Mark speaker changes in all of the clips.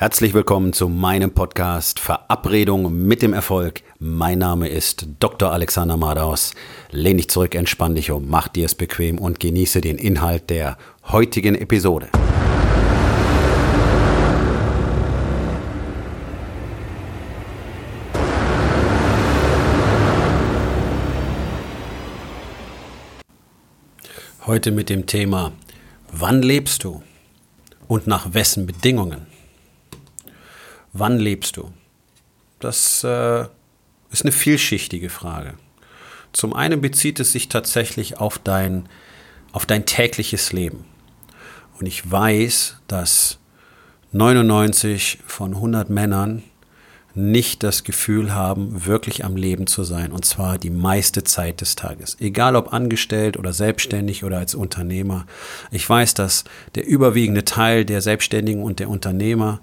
Speaker 1: Herzlich willkommen zu meinem Podcast Verabredung mit dem Erfolg. Mein Name ist Dr. Alexander Madaus. Lehn dich zurück, entspann dich um, mach dir es bequem und genieße den Inhalt der heutigen Episode. Heute mit dem Thema Wann lebst du und nach wessen Bedingungen? Wann lebst du? Das äh, ist eine vielschichtige Frage. Zum einen bezieht es sich tatsächlich auf dein, auf dein tägliches Leben. Und ich weiß, dass 99 von 100 Männern nicht das Gefühl haben, wirklich am Leben zu sein, und zwar die meiste Zeit des Tages. Egal ob angestellt oder selbstständig oder als Unternehmer. Ich weiß, dass der überwiegende Teil der Selbstständigen und der Unternehmer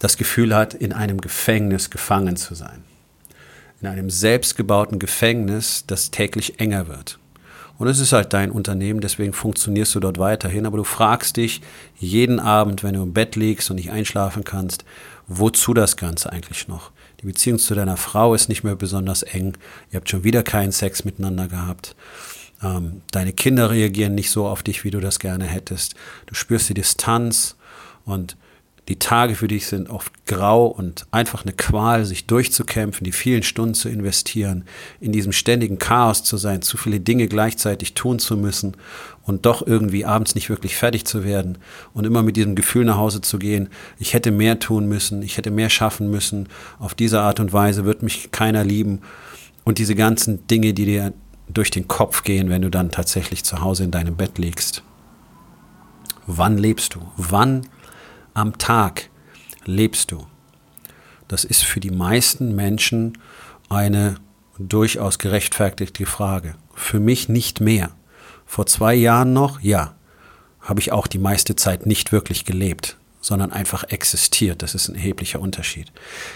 Speaker 1: das Gefühl hat, in einem Gefängnis gefangen zu sein. In einem selbstgebauten Gefängnis, das täglich enger wird. Und es ist halt dein Unternehmen, deswegen funktionierst du dort weiterhin. Aber du fragst dich jeden Abend, wenn du im Bett liegst und nicht einschlafen kannst, wozu das Ganze eigentlich noch? Die Beziehung zu deiner Frau ist nicht mehr besonders eng. Ihr habt schon wieder keinen Sex miteinander gehabt. Ähm, deine Kinder reagieren nicht so auf dich, wie du das gerne hättest. Du spürst die Distanz und die Tage für dich sind oft grau und einfach eine Qual, sich durchzukämpfen, die vielen Stunden zu investieren, in diesem ständigen Chaos zu sein, zu viele Dinge gleichzeitig tun zu müssen und doch irgendwie abends nicht wirklich fertig zu werden und immer mit diesem Gefühl nach Hause zu gehen, ich hätte mehr tun müssen, ich hätte mehr schaffen müssen, auf diese Art und Weise wird mich keiner lieben und diese ganzen Dinge, die dir durch den Kopf gehen, wenn du dann tatsächlich zu Hause in deinem Bett liegst. Wann lebst du? Wann am Tag lebst du? Das ist für die meisten Menschen eine durchaus gerechtfertigte Frage. Für mich nicht mehr. Vor zwei Jahren noch, ja, habe ich auch die meiste Zeit nicht wirklich gelebt, sondern einfach existiert. Das ist ein erheblicher Unterschied.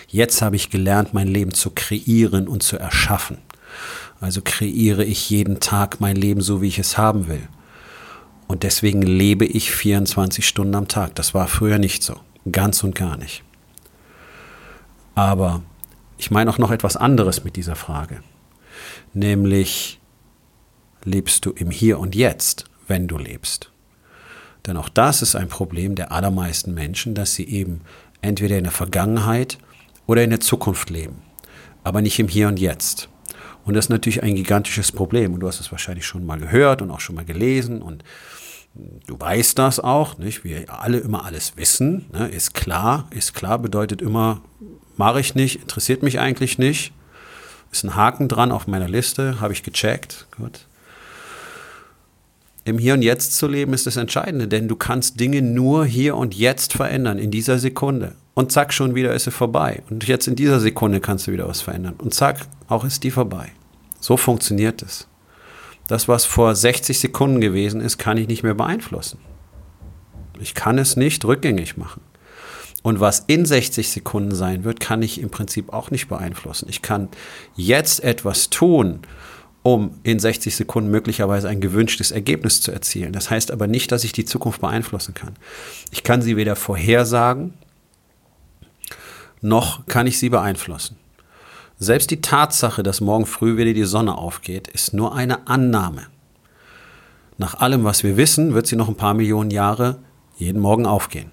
Speaker 1: Jetzt habe ich gelernt, mein Leben zu kreieren und zu erschaffen. Also kreiere ich jeden Tag mein Leben so, wie ich es haben will. Und deswegen lebe ich 24 Stunden am Tag. Das war früher nicht so. Ganz und gar nicht. Aber ich meine auch noch etwas anderes mit dieser Frage. Nämlich, lebst du im Hier und Jetzt, wenn du lebst? Denn auch das ist ein Problem der allermeisten Menschen, dass sie eben entweder in der Vergangenheit oder in der Zukunft leben, aber nicht im Hier und Jetzt. Und das ist natürlich ein gigantisches Problem. Und du hast es wahrscheinlich schon mal gehört und auch schon mal gelesen. Und du weißt das auch, nicht? Wir alle immer alles wissen. Ne? Ist klar. Ist klar bedeutet immer, mache ich nicht, interessiert mich eigentlich nicht. Ist ein Haken dran auf meiner Liste, habe ich gecheckt. Gut. Im Hier und Jetzt zu leben ist das Entscheidende, denn du kannst Dinge nur hier und jetzt verändern, in dieser Sekunde. Und zack, schon wieder ist sie vorbei. Und jetzt in dieser Sekunde kannst du wieder was verändern. Und zack, auch ist die vorbei. So funktioniert es. Das, was vor 60 Sekunden gewesen ist, kann ich nicht mehr beeinflussen. Ich kann es nicht rückgängig machen. Und was in 60 Sekunden sein wird, kann ich im Prinzip auch nicht beeinflussen. Ich kann jetzt etwas tun, um in 60 Sekunden möglicherweise ein gewünschtes Ergebnis zu erzielen. Das heißt aber nicht, dass ich die Zukunft beeinflussen kann. Ich kann sie weder vorhersagen, noch kann ich sie beeinflussen. Selbst die Tatsache, dass morgen früh wieder die Sonne aufgeht, ist nur eine Annahme. Nach allem, was wir wissen, wird sie noch ein paar Millionen Jahre jeden Morgen aufgehen.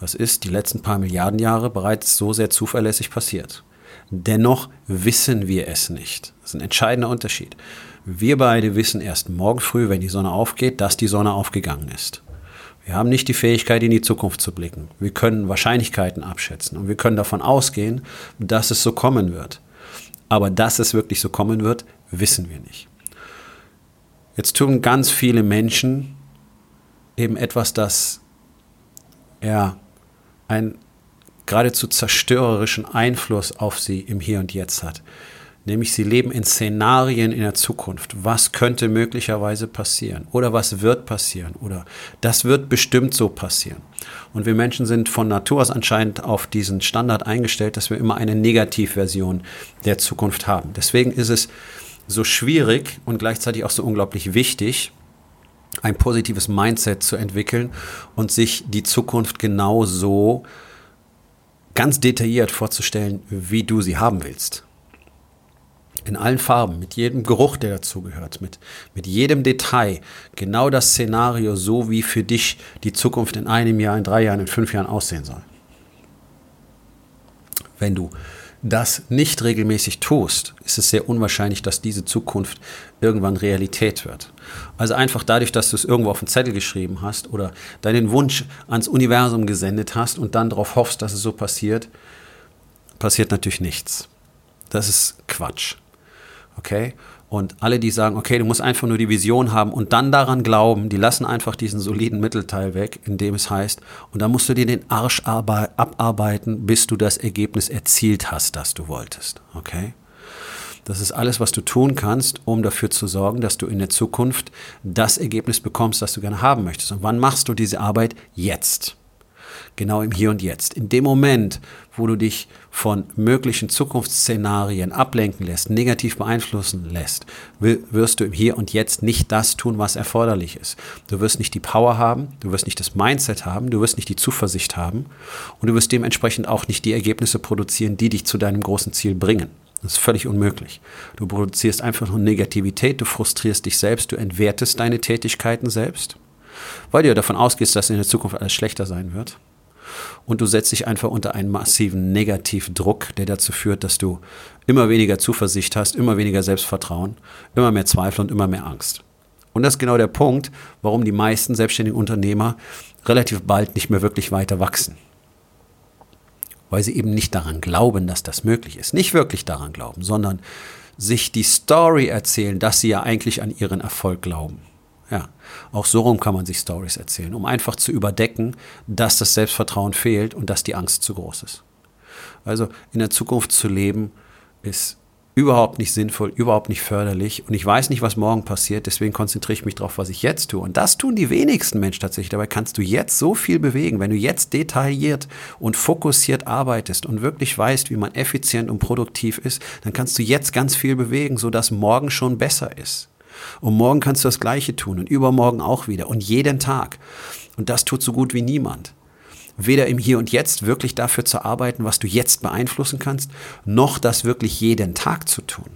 Speaker 1: Das ist die letzten paar Milliarden Jahre bereits so sehr zuverlässig passiert. Dennoch wissen wir es nicht. Das ist ein entscheidender Unterschied. Wir beide wissen erst morgen früh, wenn die Sonne aufgeht, dass die Sonne aufgegangen ist. Wir haben nicht die Fähigkeit, in die Zukunft zu blicken. Wir können Wahrscheinlichkeiten abschätzen und wir können davon ausgehen, dass es so kommen wird. Aber dass es wirklich so kommen wird, wissen wir nicht. Jetzt tun ganz viele Menschen eben etwas, das ja einen geradezu zerstörerischen Einfluss auf sie im Hier und Jetzt hat. Nämlich sie leben in Szenarien in der Zukunft. Was könnte möglicherweise passieren? Oder was wird passieren? Oder das wird bestimmt so passieren. Und wir Menschen sind von Natur aus anscheinend auf diesen Standard eingestellt, dass wir immer eine Negativversion der Zukunft haben. Deswegen ist es so schwierig und gleichzeitig auch so unglaublich wichtig, ein positives Mindset zu entwickeln und sich die Zukunft genau so ganz detailliert vorzustellen, wie du sie haben willst. In allen Farben, mit jedem Geruch, der dazugehört, mit, mit jedem Detail, genau das Szenario, so wie für dich die Zukunft in einem Jahr, in drei Jahren, in fünf Jahren aussehen soll. Wenn du das nicht regelmäßig tust, ist es sehr unwahrscheinlich, dass diese Zukunft irgendwann Realität wird. Also einfach dadurch, dass du es irgendwo auf den Zettel geschrieben hast oder deinen Wunsch ans Universum gesendet hast und dann darauf hoffst, dass es so passiert, passiert natürlich nichts. Das ist Quatsch. Okay? Und alle, die sagen, okay, du musst einfach nur die Vision haben und dann daran glauben, die lassen einfach diesen soliden Mittelteil weg, in dem es heißt, und dann musst du dir den Arsch abarbeiten, bis du das Ergebnis erzielt hast, das du wolltest. Okay? Das ist alles, was du tun kannst, um dafür zu sorgen, dass du in der Zukunft das Ergebnis bekommst, das du gerne haben möchtest. Und wann machst du diese Arbeit? Jetzt genau im Hier und Jetzt. In dem Moment, wo du dich von möglichen Zukunftsszenarien ablenken lässt, negativ beeinflussen lässt, wirst du im Hier und Jetzt nicht das tun, was erforderlich ist. Du wirst nicht die Power haben, du wirst nicht das Mindset haben, du wirst nicht die Zuversicht haben und du wirst dementsprechend auch nicht die Ergebnisse produzieren, die dich zu deinem großen Ziel bringen. Das ist völlig unmöglich. Du produzierst einfach nur Negativität, du frustrierst dich selbst, du entwertest deine Tätigkeiten selbst, weil du ja davon ausgehst, dass in der Zukunft alles schlechter sein wird und du setzt dich einfach unter einen massiven Negativdruck, der dazu führt, dass du immer weniger Zuversicht hast, immer weniger Selbstvertrauen, immer mehr Zweifel und immer mehr Angst. Und das ist genau der Punkt, warum die meisten selbstständigen Unternehmer relativ bald nicht mehr wirklich weiter wachsen. Weil sie eben nicht daran glauben, dass das möglich ist. Nicht wirklich daran glauben, sondern sich die Story erzählen, dass sie ja eigentlich an ihren Erfolg glauben. Ja, auch so rum kann man sich Stories erzählen, um einfach zu überdecken, dass das Selbstvertrauen fehlt und dass die Angst zu groß ist. Also in der Zukunft zu leben ist überhaupt nicht sinnvoll, überhaupt nicht förderlich und ich weiß nicht, was morgen passiert, deswegen konzentriere ich mich darauf, was ich jetzt tue. Und das tun die wenigsten Menschen tatsächlich. Dabei kannst du jetzt so viel bewegen, wenn du jetzt detailliert und fokussiert arbeitest und wirklich weißt, wie man effizient und produktiv ist, dann kannst du jetzt ganz viel bewegen, sodass morgen schon besser ist. Und morgen kannst du das Gleiche tun und übermorgen auch wieder und jeden Tag. Und das tut so gut wie niemand. Weder im Hier und Jetzt wirklich dafür zu arbeiten, was du jetzt beeinflussen kannst, noch das wirklich jeden Tag zu tun.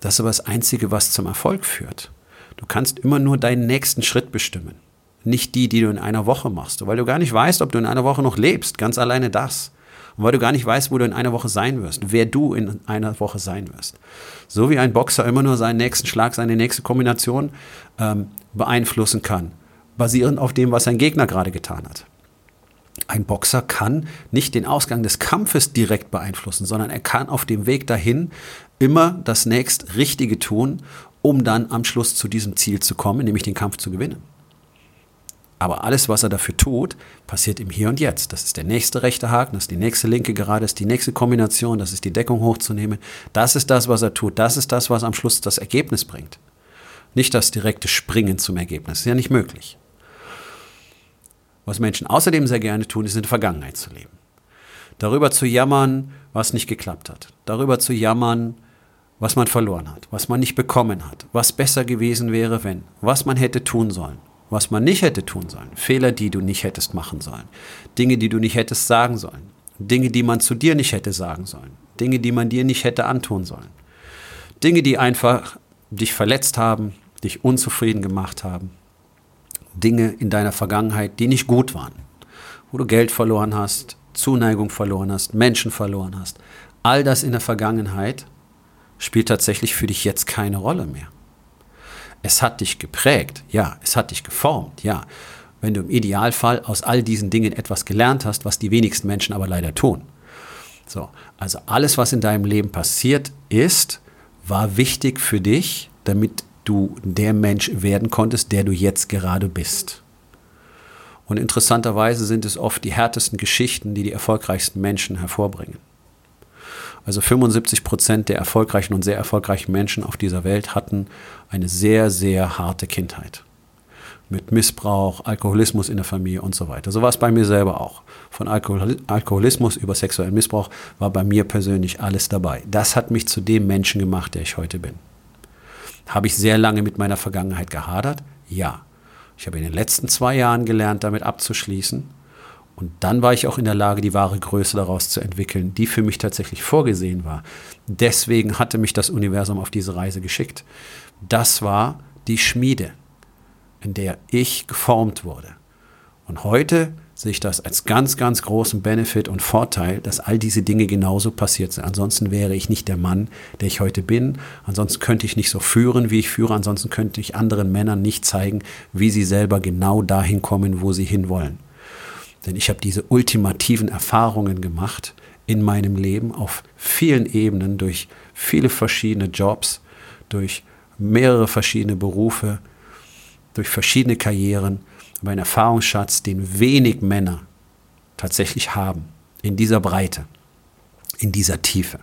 Speaker 1: Das ist aber das Einzige, was zum Erfolg führt. Du kannst immer nur deinen nächsten Schritt bestimmen. Nicht die, die du in einer Woche machst, weil du gar nicht weißt, ob du in einer Woche noch lebst. Ganz alleine das. Und weil du gar nicht weißt, wo du in einer Woche sein wirst, wer du in einer Woche sein wirst. So wie ein Boxer immer nur seinen nächsten Schlag, seine nächste Kombination ähm, beeinflussen kann, basierend auf dem, was sein Gegner gerade getan hat. Ein Boxer kann nicht den Ausgang des Kampfes direkt beeinflussen, sondern er kann auf dem Weg dahin immer das nächst Richtige tun, um dann am Schluss zu diesem Ziel zu kommen, nämlich den Kampf zu gewinnen. Aber alles, was er dafür tut, passiert im Hier und Jetzt. Das ist der nächste rechte Haken, das ist die nächste linke Gerade, das ist die nächste Kombination, das ist die Deckung hochzunehmen. Das ist das, was er tut. Das ist das, was am Schluss das Ergebnis bringt. Nicht das direkte Springen zum Ergebnis. Das ist ja nicht möglich. Was Menschen außerdem sehr gerne tun, ist in der Vergangenheit zu leben. Darüber zu jammern, was nicht geklappt hat. Darüber zu jammern, was man verloren hat, was man nicht bekommen hat, was besser gewesen wäre, wenn, was man hätte tun sollen, was man nicht hätte tun sollen, Fehler, die du nicht hättest machen sollen, Dinge, die du nicht hättest sagen sollen, Dinge, die man zu dir nicht hätte sagen sollen, Dinge, die man dir nicht hätte antun sollen, Dinge, die einfach dich verletzt haben, dich unzufrieden gemacht haben, Dinge in deiner Vergangenheit, die nicht gut waren, wo du Geld verloren hast, Zuneigung verloren hast, Menschen verloren hast. All das in der Vergangenheit spielt tatsächlich für dich jetzt keine Rolle mehr. Es hat dich geprägt, ja, es hat dich geformt, ja. Wenn du im Idealfall aus all diesen Dingen etwas gelernt hast, was die wenigsten Menschen aber leider tun. So, also alles, was in deinem Leben passiert ist, war wichtig für dich, damit du der Mensch werden konntest, der du jetzt gerade bist. Und interessanterweise sind es oft die härtesten Geschichten, die die erfolgreichsten Menschen hervorbringen. Also 75 Prozent der erfolgreichen und sehr erfolgreichen Menschen auf dieser Welt hatten eine sehr, sehr harte Kindheit. Mit Missbrauch, Alkoholismus in der Familie und so weiter. So war es bei mir selber auch. Von Alkohol Alkoholismus über sexuellen Missbrauch war bei mir persönlich alles dabei. Das hat mich zu dem Menschen gemacht, der ich heute bin. Habe ich sehr lange mit meiner Vergangenheit gehadert? Ja. Ich habe in den letzten zwei Jahren gelernt, damit abzuschließen Und dann war ich auch in der Lage, die wahre Größe daraus zu entwickeln, die für mich tatsächlich vorgesehen war. Deswegen hatte mich das Universum auf diese Reise geschickt. Das war die Schmiede, in der ich geformt wurde. Und heute sehe ich das als ganz, ganz großen Benefit und Vorteil, dass all diese Dinge genauso passiert sind. Ansonsten wäre ich nicht der Mann, der ich heute bin. Ansonsten könnte ich nicht so führen, wie ich führe. Ansonsten könnte ich anderen Männern nicht zeigen, wie sie selber genau dahin kommen, wo sie hinwollen. Denn ich habe diese ultimativen Erfahrungen gemacht in meinem Leben auf vielen Ebenen durch viele verschiedene Jobs, durch mehrere verschiedene Berufe, durch verschiedene Karrieren aber ein Erfahrungsschatz, den wenig Männer tatsächlich haben, in dieser Breite, in dieser Tiefe.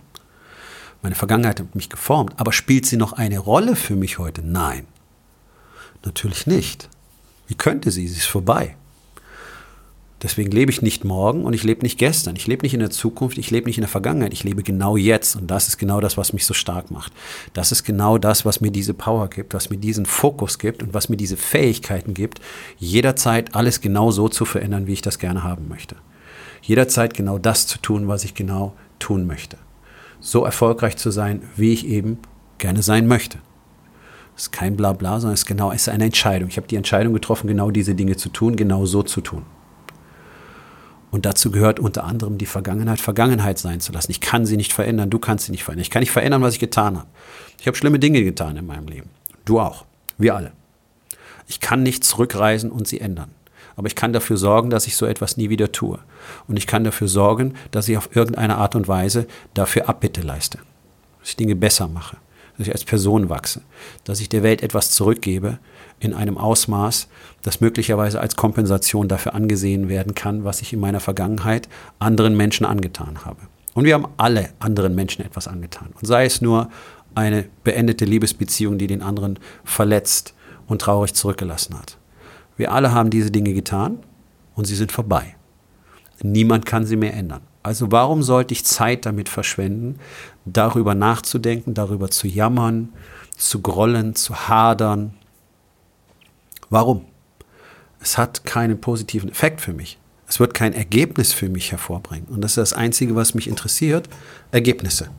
Speaker 1: Meine Vergangenheit hat mich geformt, aber spielt sie noch eine Rolle für mich heute? Nein, natürlich nicht. Wie könnte sie? Sie ist vorbei. Deswegen lebe ich nicht morgen und ich lebe nicht gestern. Ich lebe nicht in der Zukunft, ich lebe nicht in der Vergangenheit. Ich lebe genau jetzt. Und das ist genau das, was mich so stark macht. Das ist genau das, was mir diese Power gibt, was mir diesen Fokus gibt und was mir diese Fähigkeiten gibt, jederzeit alles genau so zu verändern, wie ich das gerne haben möchte. Jederzeit genau das zu tun, was ich genau tun möchte. So erfolgreich zu sein, wie ich eben gerne sein möchte. Es ist kein Blabla, sondern es ist genau, es ist eine Entscheidung. Ich habe die Entscheidung getroffen, genau diese Dinge zu tun, genau so zu tun. Und dazu gehört unter anderem die Vergangenheit Vergangenheit sein zu lassen. Ich kann sie nicht verändern, du kannst sie nicht verändern. Ich kann nicht verändern, was ich getan habe. Ich habe schlimme Dinge getan in meinem Leben. Du auch. Wir alle. Ich kann nicht zurückreisen und sie ändern. Aber ich kann dafür sorgen, dass ich so etwas nie wieder tue. Und ich kann dafür sorgen, dass ich auf irgendeine Art und Weise dafür Abbitte leiste. Dass ich Dinge besser mache. Dass ich als Person wachse. Dass ich der Welt etwas zurückgebe, in einem Ausmaß, das möglicherweise als Kompensation dafür angesehen werden kann, was ich in meiner Vergangenheit anderen Menschen angetan habe. Und wir haben alle anderen Menschen etwas angetan. Und sei es nur eine beendete Liebesbeziehung, die den anderen verletzt und traurig zurückgelassen hat. Wir alle haben diese Dinge getan und sie sind vorbei. Niemand kann sie mehr ändern. Also warum sollte ich Zeit damit verschwenden, darüber nachzudenken, darüber zu jammern, zu grollen, zu hadern, Warum? Es hat keinen positiven Effekt für mich. Es wird kein Ergebnis für mich hervorbringen. Und das ist das Einzige, was mich interessiert, Ergebnisse.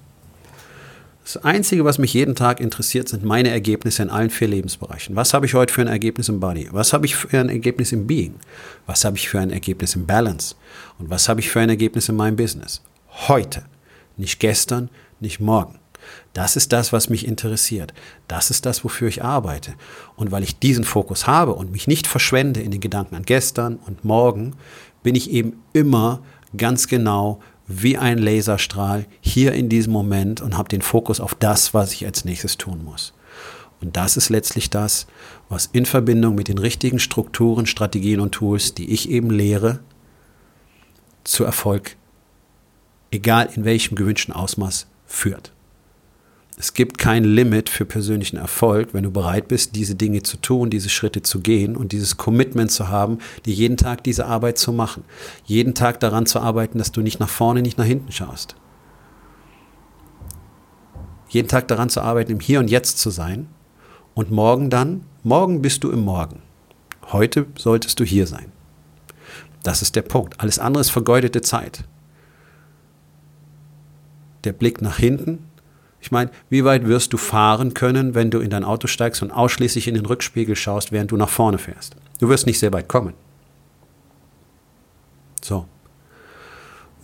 Speaker 1: Das Einzige, was mich jeden Tag interessiert, sind meine Ergebnisse in allen vier Lebensbereichen. Was habe ich heute für ein Ergebnis im Body? Was habe ich für ein Ergebnis im Being? Was habe ich für ein Ergebnis im Balance? Und was habe ich für ein Ergebnis in meinem Business? Heute. Nicht gestern, nicht morgen. Das ist das, was mich interessiert. Das ist das, wofür ich arbeite. Und weil ich diesen Fokus habe und mich nicht verschwende in den Gedanken an gestern und morgen, bin ich eben immer ganz genau wie ein Laserstrahl hier in diesem Moment und habe den Fokus auf das, was ich als nächstes tun muss. Und das ist letztlich das, was in Verbindung mit den richtigen Strukturen, Strategien und Tools, die ich eben lehre, zu Erfolg, egal in welchem gewünschten Ausmaß, führt. Es gibt kein Limit für persönlichen Erfolg, wenn du bereit bist, diese Dinge zu tun, diese Schritte zu gehen und dieses Commitment zu haben, dir jeden Tag diese Arbeit zu machen. Jeden Tag daran zu arbeiten, dass du nicht nach vorne, nicht nach hinten schaust. Jeden Tag daran zu arbeiten, im Hier und Jetzt zu sein. Und morgen dann, morgen bist du im Morgen. Heute solltest du hier sein. Das ist der Punkt. Alles andere ist vergeudete Zeit. Der Blick nach hinten ich meine, wie weit wirst du fahren können, wenn du in dein Auto steigst und ausschließlich in den Rückspiegel schaust, während du nach vorne fährst? Du wirst nicht sehr weit kommen. So.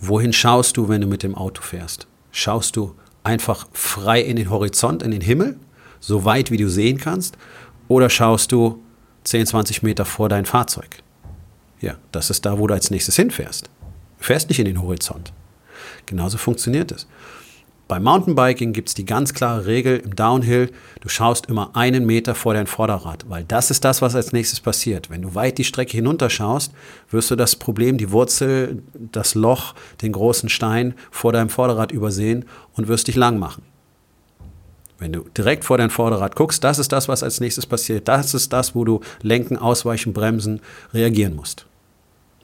Speaker 1: Wohin schaust du, wenn du mit dem Auto fährst? Schaust du einfach frei in den Horizont, in den Himmel, so weit wie du sehen kannst? Oder schaust du 10, 20 Meter vor dein Fahrzeug? Ja, das ist da, wo du als nächstes hinfährst. Du fährst nicht in den Horizont. Genauso funktioniert es. Beim Mountainbiking gibt es die ganz klare Regel im Downhill, du schaust immer einen Meter vor dein Vorderrad, weil das ist das, was als nächstes passiert. Wenn du weit die Strecke hinunterschaust, wirst du das Problem, die Wurzel, das Loch, den großen Stein vor deinem Vorderrad übersehen und wirst dich lang machen. Wenn du direkt vor dein Vorderrad guckst, das ist das, was als nächstes passiert. Das ist das, wo du lenken, ausweichen, bremsen, reagieren musst.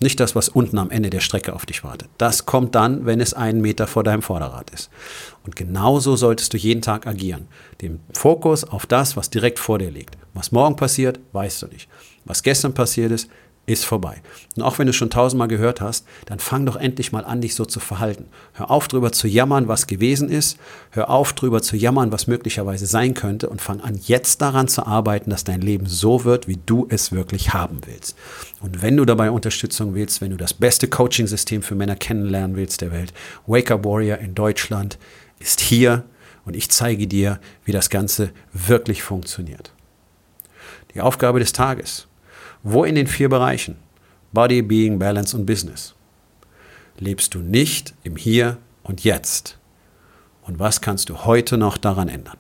Speaker 1: Nicht das, was unten am Ende der Strecke auf dich wartet. Das kommt dann, wenn es einen Meter vor deinem Vorderrad ist. Und genauso solltest du jeden Tag agieren. Den Fokus auf das, was direkt vor dir liegt. Was morgen passiert, weißt du nicht. Was gestern passiert ist, ist vorbei. Und auch wenn du schon tausendmal gehört hast, dann fang doch endlich mal an, dich so zu verhalten. Hör auf, drüber zu jammern, was gewesen ist. Hör auf, drüber zu jammern, was möglicherweise sein könnte. Und fang an, jetzt daran zu arbeiten, dass dein Leben so wird, wie du es wirklich haben willst. Und wenn du dabei Unterstützung willst, wenn du das beste Coaching-System für Männer kennenlernen willst der Welt, Wake Up Warrior in Deutschland ist hier und ich zeige dir, wie das Ganze wirklich funktioniert. Die Aufgabe des Tages wo in den vier Bereichen Body, Being, Balance und Business lebst du nicht im Hier und Jetzt? Und was kannst du heute noch daran ändern?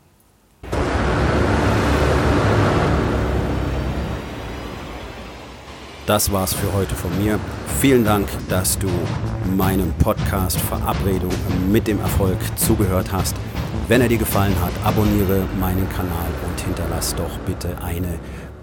Speaker 1: Das war's für heute von mir. Vielen Dank, dass du meinem Podcast Verabredung mit dem Erfolg zugehört hast. Wenn er dir gefallen hat, abonniere meinen Kanal und hinterlass doch bitte eine